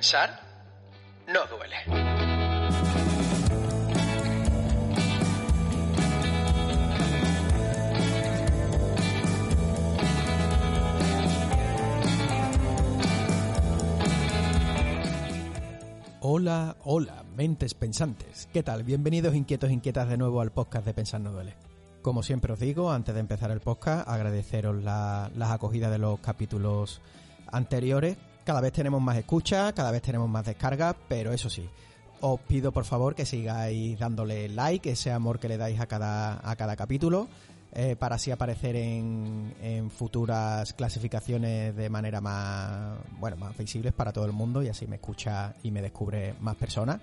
Pensar no duele. Hola, hola, mentes pensantes. ¿Qué tal? Bienvenidos inquietos, inquietas de nuevo al podcast de Pensar no duele. Como siempre os digo, antes de empezar el podcast, agradeceros la- las acogidas de los capítulos anteriores. Cada vez tenemos más escuchas, cada vez tenemos más descargas, pero eso sí, os pido por favor que sigáis dándole like, ese amor que le dais a cada, a cada capítulo, eh, para así aparecer en, en futuras clasificaciones de manera más, bueno, más visibles para todo el mundo y así me escucha y me descubre más personas.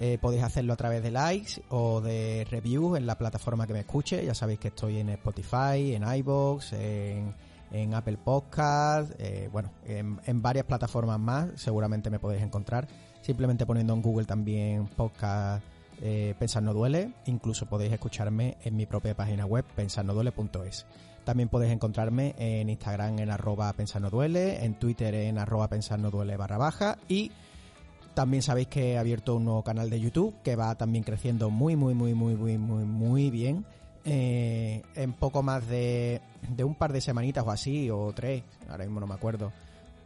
Eh, podéis hacerlo a través de likes o de reviews en la plataforma que me escuche. Ya sabéis que estoy en Spotify, en iVoox, en, en Apple Podcast, eh, bueno, en, varias plataformas más. Seguramente me podéis encontrar. Simplemente poniendo en Google también podcast eh, Pensar no duele. Incluso podéis escucharme en mi propia página web pensarnoduele.es. También podéis encontrarme en Instagram en arroba pensar no duele, en Twitter en arroba pensar barra baja y también sabéis que he abierto un nuevo canal de YouTube que va también creciendo muy, muy, muy, muy, muy, muy, muy bien. Eh, en poco más de, un par de semanitas o así, o tres, ahora mismo no me acuerdo.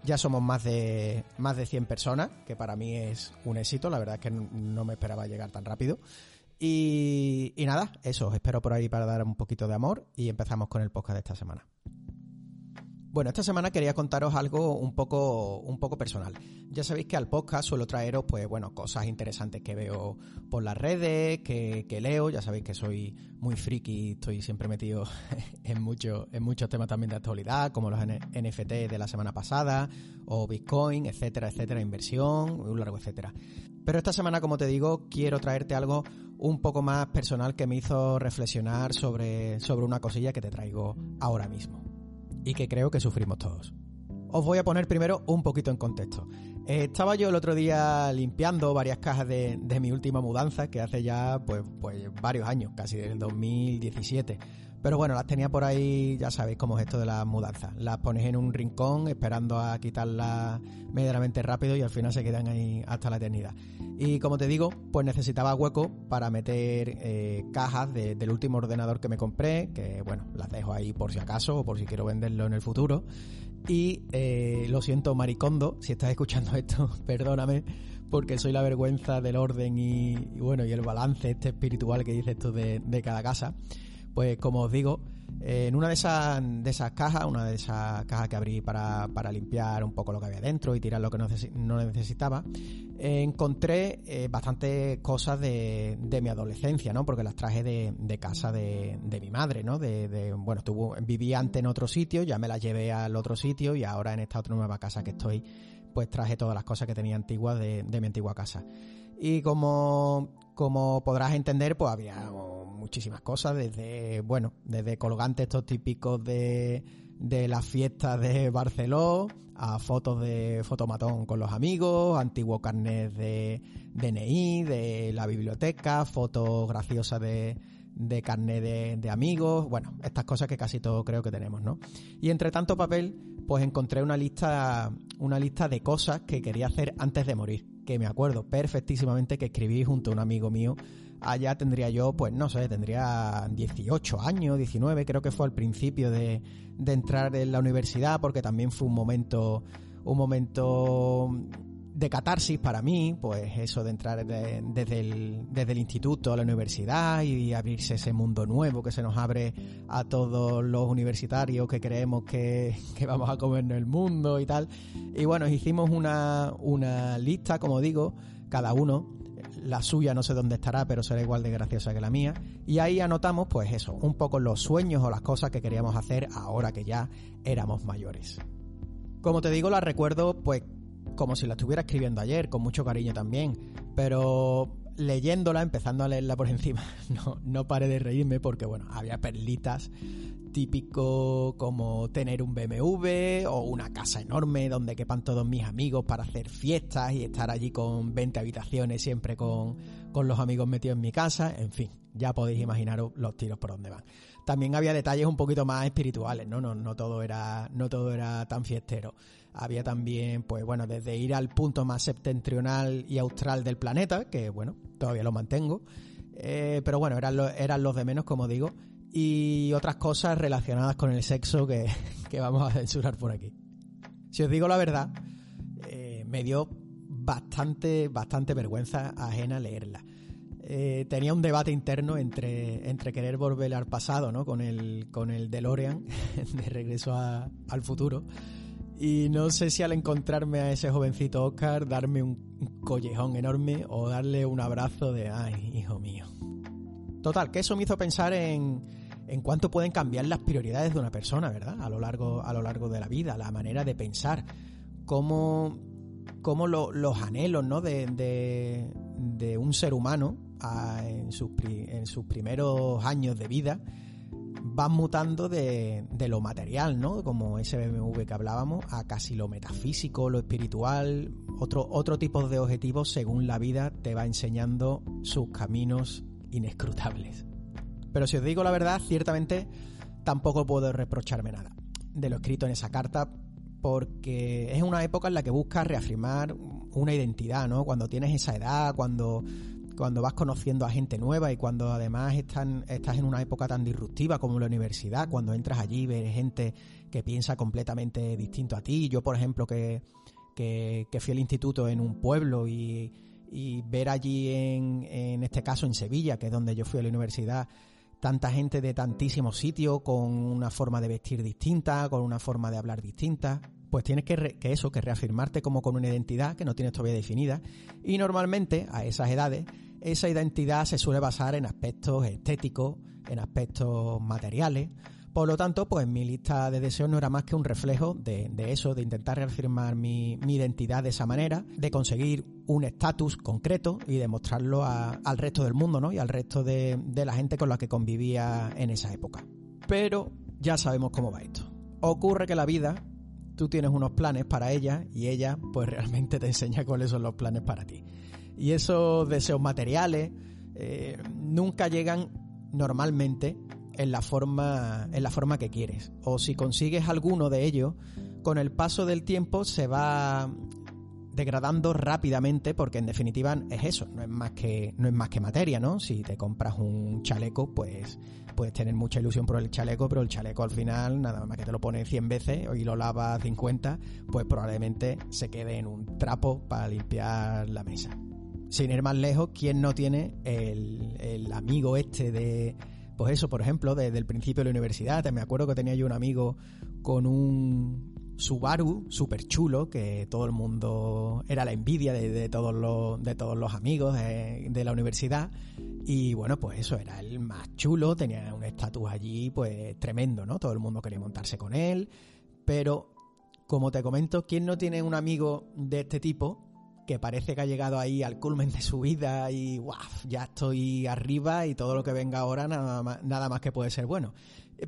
Ya somos más de, más de 100 personas, que para mí es un éxito. La verdad es que no- no me esperaba llegar tan rápido. Y, y nada, eso, os espero por ahí para dar un poquito de amor y empezamos con el podcast de esta semana. Bueno, esta semana quería contaros algo un poco, un poco personal. Ya sabéis que al podcast suelo traeros, pues bueno, cosas interesantes que veo por las redes, que, que leo. Ya sabéis que soy muy friki, estoy siempre metido en, en muchos temas también de actualidad, como los NFT de la semana pasada, o Bitcoin, etcétera, etcétera, inversión, un largo etcétera. Pero esta semana, como te digo, quiero traerte algo un poco más personal que me hizo reflexionar sobre, sobre una cosilla que te traigo ahora mismo y que creo que sufrimos todos. Os voy a poner primero un poquito en contexto. Estaba yo el otro día limpiando varias cajas de, de mi última mudanza, que hace ya pues, pues varios años, casi del 2017. Pero bueno, las tenía por ahí, ya sabéis cómo es esto de las mudanzas. Las pones en un rincón esperando a quitarlas medianamente rápido y al final se quedan ahí hasta la eternidad. Y como te digo, pues necesitaba hueco para meter eh, cajas de- del último ordenador que me compré, que bueno, las dejo ahí por si acaso o por si quiero venderlo en el futuro. Y eh, lo siento, Maricondo, si estás escuchando esto, perdóname, porque soy la vergüenza del orden y, bueno, y el balance este espiritual que dices tú de, de cada casa. Pues como os digo, eh, en una de esas, de esas cajas, una de esas cajas que abrí para, para limpiar un poco lo que había dentro y tirar lo que no, necesi- no necesitaba, eh, encontré eh, bastantes cosas de, de mi adolescencia, ¿no? Porque las traje de, de casa de, de mi madre, ¿no? De, bueno, vivía antes en otro sitio, ya me las llevé al otro sitio y ahora en esta otra nueva casa que estoy, pues traje todas las cosas que tenía antiguas de, mi antigua casa. Y como, como podrás entender, pues había muchísimas cosas, desde, bueno, desde colgantes estos típicos de, de las fiestas de Barceló, a fotos de fotomatón con los amigos, antiguos carnets de DNI, de la biblioteca, fotos graciosas de, de carnet de, de amigos, bueno, estas cosas que casi todos creo que tenemos, ¿no? Y entre tanto papel, pues encontré una lista, una lista de cosas que quería hacer antes de morir, que me acuerdo perfectísimamente que escribí junto a un amigo mío. Allá tendría yo, pues no sé, tendría 18 años, 19, creo que fue al principio de, de entrar en la universidad, porque también fue un momento, un momento de catarsis para mí, pues eso de entrar de- desde, el, desde el instituto a la universidad y abrirse ese mundo nuevo que se nos abre a todos los universitarios que creemos que, que vamos a comernos el mundo y tal. Y bueno, hicimos una, una lista, como digo, cada uno. la suya no sé dónde estará, pero será igual de graciosa que la mía. Y ahí anotamos, pues eso, un poco los sueños o las cosas que queríamos hacer ahora que ya éramos mayores. Como te digo, la recuerdo, pues, como si la estuviera escribiendo ayer, con mucho cariño también. Pero leyéndola, empezando a leerla por encima, no, no paré de reírme porque, bueno, había perlitas típico como tener un BMW o una casa enorme donde quepan todos mis amigos para hacer fiestas y estar allí con 20 habitaciones siempre con, con los amigos metidos en mi casa, en fin, ya podéis imaginaros los tiros por donde van. También había detalles un poquito más espirituales, ¿no? No, no todo era, no todo era tan fiestero. Había también, pues bueno, desde ir al punto más septentrional y austral del planeta, que bueno, todavía lo mantengo. Eh, pero bueno, eran, eran los de menos, como digo y otras cosas relacionadas con el sexo que, vamos a censurar por aquí. Si os digo la verdad, eh, me dio bastante, bastante vergüenza ajena leerla. Eh, tenía un debate interno entre, entre querer volver al pasado, ¿no? Con el, con el DeLorean, de regreso al futuro. Y no sé si al encontrarme a ese jovencito Oscar, darme un collejón enorme o darle un abrazo de, ay, hijo mío. Total, que eso me hizo pensar en, en cuánto pueden cambiar las prioridades de una persona, ¿verdad? A lo largo, a lo largo de la vida, la manera de pensar, cómo, cómo los anhelos ¿no? de, de, un ser humano en, sus, en sus primeros años de vida van mutando de, de, lo material, ¿no? Como ese BMW que hablábamos, a casi lo metafísico, lo espiritual, otro, otro tipo de objetivos según la vida te va enseñando sus caminos inescrutables. Pero si os digo la verdad, ciertamente tampoco puedo reprocharme nada de lo escrito en esa carta porque es una época en la que buscas reafirmar una identidad, ¿no? Cuando tienes esa edad, cuando, cuando vas conociendo a gente nueva y cuando además están, estás en una época tan disruptiva como la universidad, cuando entras allí ves gente que piensa completamente distinto a ti. Yo, por ejemplo, que, que, que fui al instituto en un pueblo y, y ver allí en, en este caso en Sevilla, que es donde yo fui a la universidad, tanta gente de tantísimos sitios con una forma de vestir distinta, con una forma de hablar distinta, pues tienes que, eso, que reafirmarte como con una identidad que no tienes todavía definida y normalmente a esas edades esa identidad se suele basar en aspectos estéticos, en aspectos materiales, por lo tanto, pues mi lista de deseos no era más que un reflejo de, eso, de intentar reafirmar mi, identidad de esa manera, de conseguir un estatus concreto y demostrarlo al resto del mundo, ¿no? Y al resto de, de la gente con la que convivía en esa época. Pero ya sabemos cómo va esto. Ocurre que la vida, tú tienes unos planes para ella y ella, pues realmente te enseña cuáles son los planes para ti. Y esos deseos materiales eh, nunca llegan normalmente en la forma, en la forma que quieres. O si consigues alguno de ellos, con el paso del tiempo se va degradando rápidamente porque en definitiva es eso, no es más que no es más que materia, ¿no? Si te compras un chaleco, pues puedes tener mucha ilusión por el chaleco, pero el chaleco al final nada más que te lo pones 100 veces y lo lavas 50, pues probablemente se quede en un trapo para limpiar la mesa. Sin ir más lejos, ¿quién no tiene el, el amigo este de pues eso, por ejemplo, desde el principio de la universidad, me acuerdo que tenía yo un amigo con un Subaru súper chulo, que todo el mundo era la envidia de, todos, los, de todos los amigos de, la universidad. Y bueno, pues eso era el más chulo, tenía un estatus allí pues tremendo, ¿no? Todo el mundo quería montarse con él. Pero, como te comento, ¿quién no tiene un amigo de este tipo que parece que ha llegado ahí al culmen de su vida y wow, ya estoy arriba y todo lo que venga ahora nada más, nada más que puede ser bueno.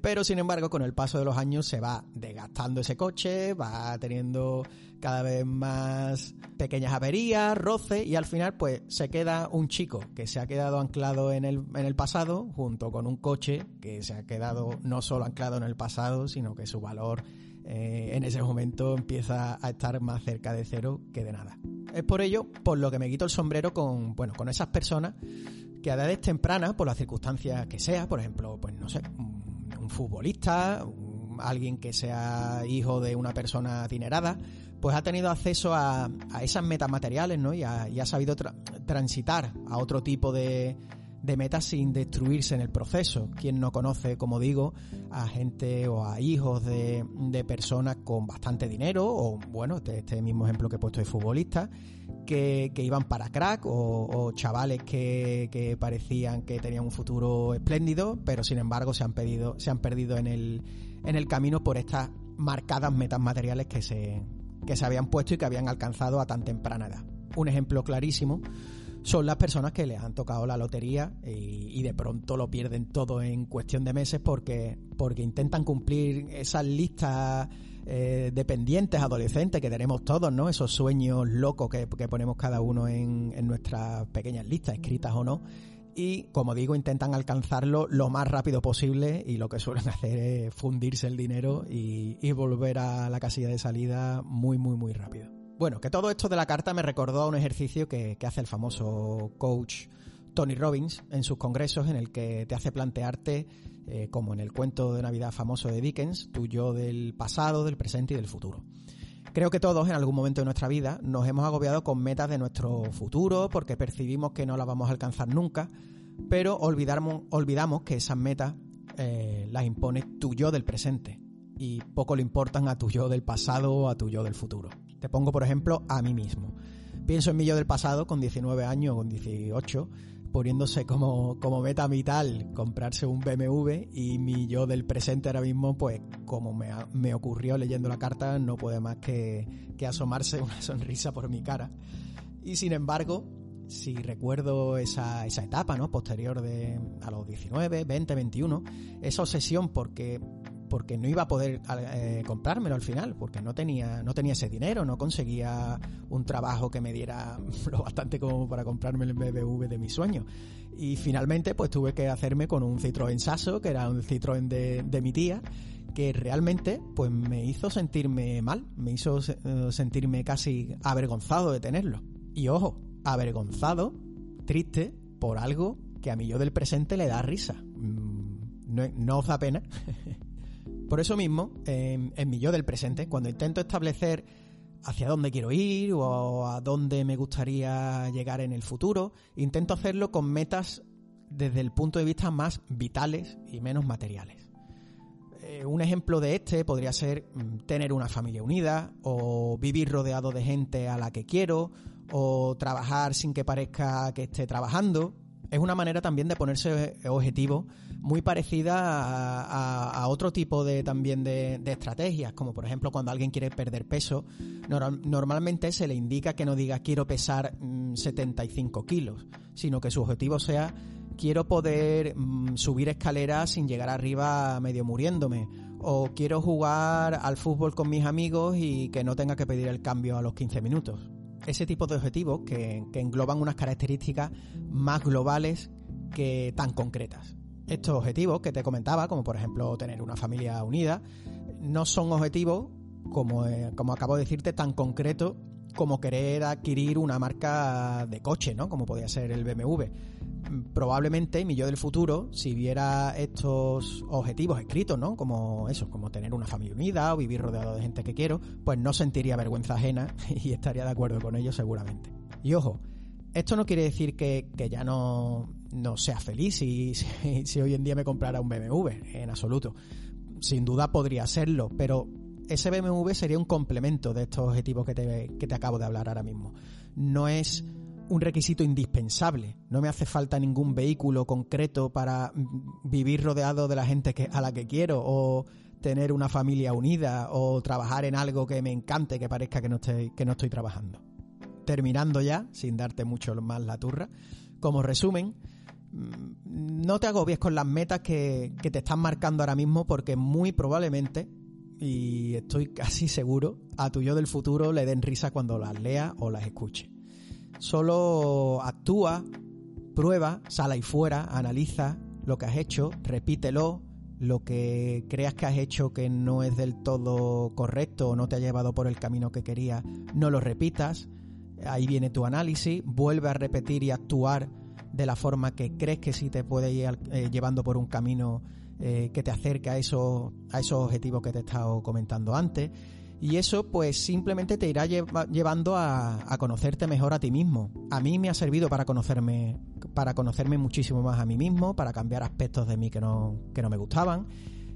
Pero sin embargo, con el paso de los años se va desgastando ese coche, va teniendo cada vez más pequeñas averías, roces y al final pues se queda un chico que se ha quedado anclado en el, en el pasado junto con un coche que se ha quedado no solo anclado en el pasado, sino que su valor eh, en ese momento empieza a estar más cerca de cero que de nada. Es por ello por lo que me quito el sombrero con, bueno, con esas personas que a edades tempranas, por las circunstancias que sea, por ejemplo, pues no sé, un, futbolista, alguien que sea hijo de una persona adinerada, pues ha tenido acceso a, esas metamateriales, ¿no? Y ha, y ha sabido transitar a otro tipo de, de metas sin destruirse en el proceso. Quien no conoce, como digo, a gente o a hijos de, personas con bastante dinero, o bueno, este, este, mismo ejemplo que he puesto de futbolistas, que, iban para crack, o, chavales que, parecían que tenían un futuro espléndido, pero sin embargo se han, pedido, se han perdido en el, en el camino por estas marcadas metas materiales que se, que se habían puesto y que habían alcanzado a tan temprana edad. Un ejemplo clarísimo son las personas que les han tocado la lotería y, de pronto lo pierden todo en cuestión de meses porque, porque intentan cumplir esas listas eh, dependientes adolescentes que tenemos todos, ¿no? Esos sueños locos que, ponemos cada uno en, nuestras pequeñas listas, escritas o no. Y, como digo, intentan alcanzarlo lo más rápido posible y lo que suelen hacer es fundirse el dinero y, y volver a la casilla de salida muy, muy, muy rápido. Bueno, que todo esto de la carta me recordó a un ejercicio que, hace el famoso coach Tony Robbins en sus congresos en el que te hace plantearte, eh, como en el cuento de Navidad famoso de Dickens, tu yo del pasado, del presente y del futuro. Creo que todos en algún momento de nuestra vida nos hemos agobiado con metas de nuestro futuro porque percibimos que no las vamos a alcanzar nunca, pero olvidamos, que esas metas eh, las impone tu yo del presente y poco le importan a tu yo del pasado o a tu yo del futuro. Te pongo, por ejemplo, a mí mismo. Pienso en mi yo del pasado con 19 años con 18, poniéndose como, como meta vital comprarse un BMW y mi yo del presente ahora mismo, pues como me, me ocurrió leyendo la carta, no puede más que, que asomarse una sonrisa por mi cara. Y sin embargo, si recuerdo esa, esa etapa, ¿no? Posterior de a los 19, 20, 21, esa obsesión porque porque no iba a poder eh, comprármelo al final, porque no tenía, no tenía ese dinero, no conseguía un trabajo que me diera lo bastante como para comprarme el BMW de mis sueños. Y finalmente pues tuve que hacerme con un Citroën Sasso, que era un Citroën de, de mi tía, que realmente pues me hizo sentirme mal, me hizo sentirme casi avergonzado de tenerlo. Y ojo, avergonzado, triste por algo que a mí yo del presente le da risa. Mm, no, no os da pena. Por eso mismo, en, mi yo del presente, cuando intento establecer hacia dónde quiero ir o a dónde me gustaría llegar en el futuro, intento hacerlo con metas desde el punto de vista más vitales y menos materiales. Eh, un ejemplo de este podría ser mm, tener una familia unida o vivir rodeado de gente a la que quiero o trabajar sin que parezca que esté trabajando es una manera también de ponerse objetivos muy parecida a, otro tipo de también de, estrategias, como por ejemplo cuando alguien quiere perder peso, normalmente se le indica que no diga quiero pesar 75 mm, kilos, sino que su objetivo sea quiero poder mm, subir escaleras sin llegar arriba medio muriéndome, o quiero jugar al fútbol con mis amigos y que no tenga que pedir el cambio a los 15 minutos ese tipo de objetivos que, engloban unas características más globales que tan concretas. Estos objetivos que te comentaba, como por ejemplo tener una familia unida, no son objetivos, como, eh, como acabo de decirte, tan concretos como querer adquirir una marca de coche, ¿no? Como podría ser el BMW probablemente mi yo del futuro, si viera estos objetivos escritos, ¿no? Como eso, como tener una familia unida o vivir rodeado de gente que quiero, pues no sentiría vergüenza ajena y estaría de acuerdo con ellos seguramente. Y ojo, esto no quiere decir que, ya no, no sea feliz si, si, hoy en día me comprara un BMW, en absoluto. Sin duda podría serlo, pero ese BMW sería un complemento de estos objetivos que te, que te acabo de hablar ahora mismo. No es un requisito indispensable. No me hace falta ningún vehículo concreto para vivir rodeado de la gente a la que quiero o tener una familia unida o trabajar en algo que me encante que parezca que no estoy, que no estoy trabajando. Terminando ya, sin darte mucho más la turra, como resumen, mm, no te agobies con las metas que, que te están marcando ahora mismo porque muy probablemente, y estoy casi seguro, a tu yo del futuro le den risa cuando las lea o las escuche. Solo actúa, prueba, sale ahí fuera, analiza lo que has hecho, repítelo, lo que creas que has hecho que no es del todo correcto o no te ha llevado por el camino que querías, no lo repitas. Ahí viene tu análisis, vuelve a repetir y actuar de la forma que crees que sí te puede ir eh, llevando por un camino eh, que te acerque a, a esos objetivos que te he estado comentando antes Y eso pues simplemente te irá llevando a, conocerte mejor a ti mismo. A mí me ha servido para conocerme, para conocerme muchísimo más a mí mismo, para cambiar aspectos de mí que no, que no me gustaban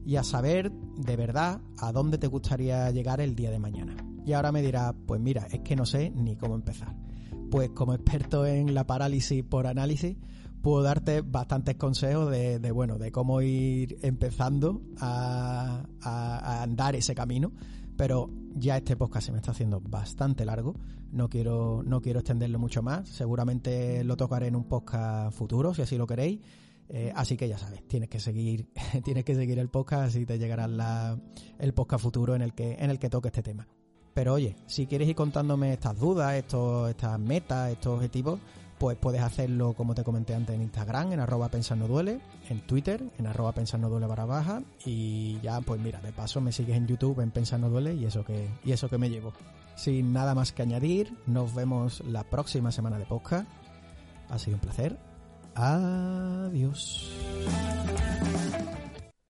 y a saber de verdad a dónde te gustaría llegar el día de mañana. Y ahora me dirás, pues mira, es que no sé ni cómo empezar. Pues como experto en la parálisis por análisis, puedo darte bastantes consejos de, bueno, de cómo ir empezando a andar ese camino pero ya este podcast se me está haciendo bastante largo. No quiero, no quiero extenderlo mucho más. Seguramente lo tocaré en un podcast futuro, si así lo queréis. Eh, así que ya sabes, tienes que seguir, tienes que seguir el podcast y te llegará la, el podcast futuro en el que, en el que toque este tema. Pero oye, si quieres ir contándome estas dudas, estas metas, estos objetivos, pues puedes hacerlo como te comenté antes en Instagram, en arroba pensar no duele, en Twitter, en arroba pensar no duele barra baja, y ya pues mira, de paso me sigues en YouTube en pensar no duele y eso que, y eso que me llevo. Sin nada más que añadir, nos vemos la próxima semana de podcast. Ha sido un placer. Adiós.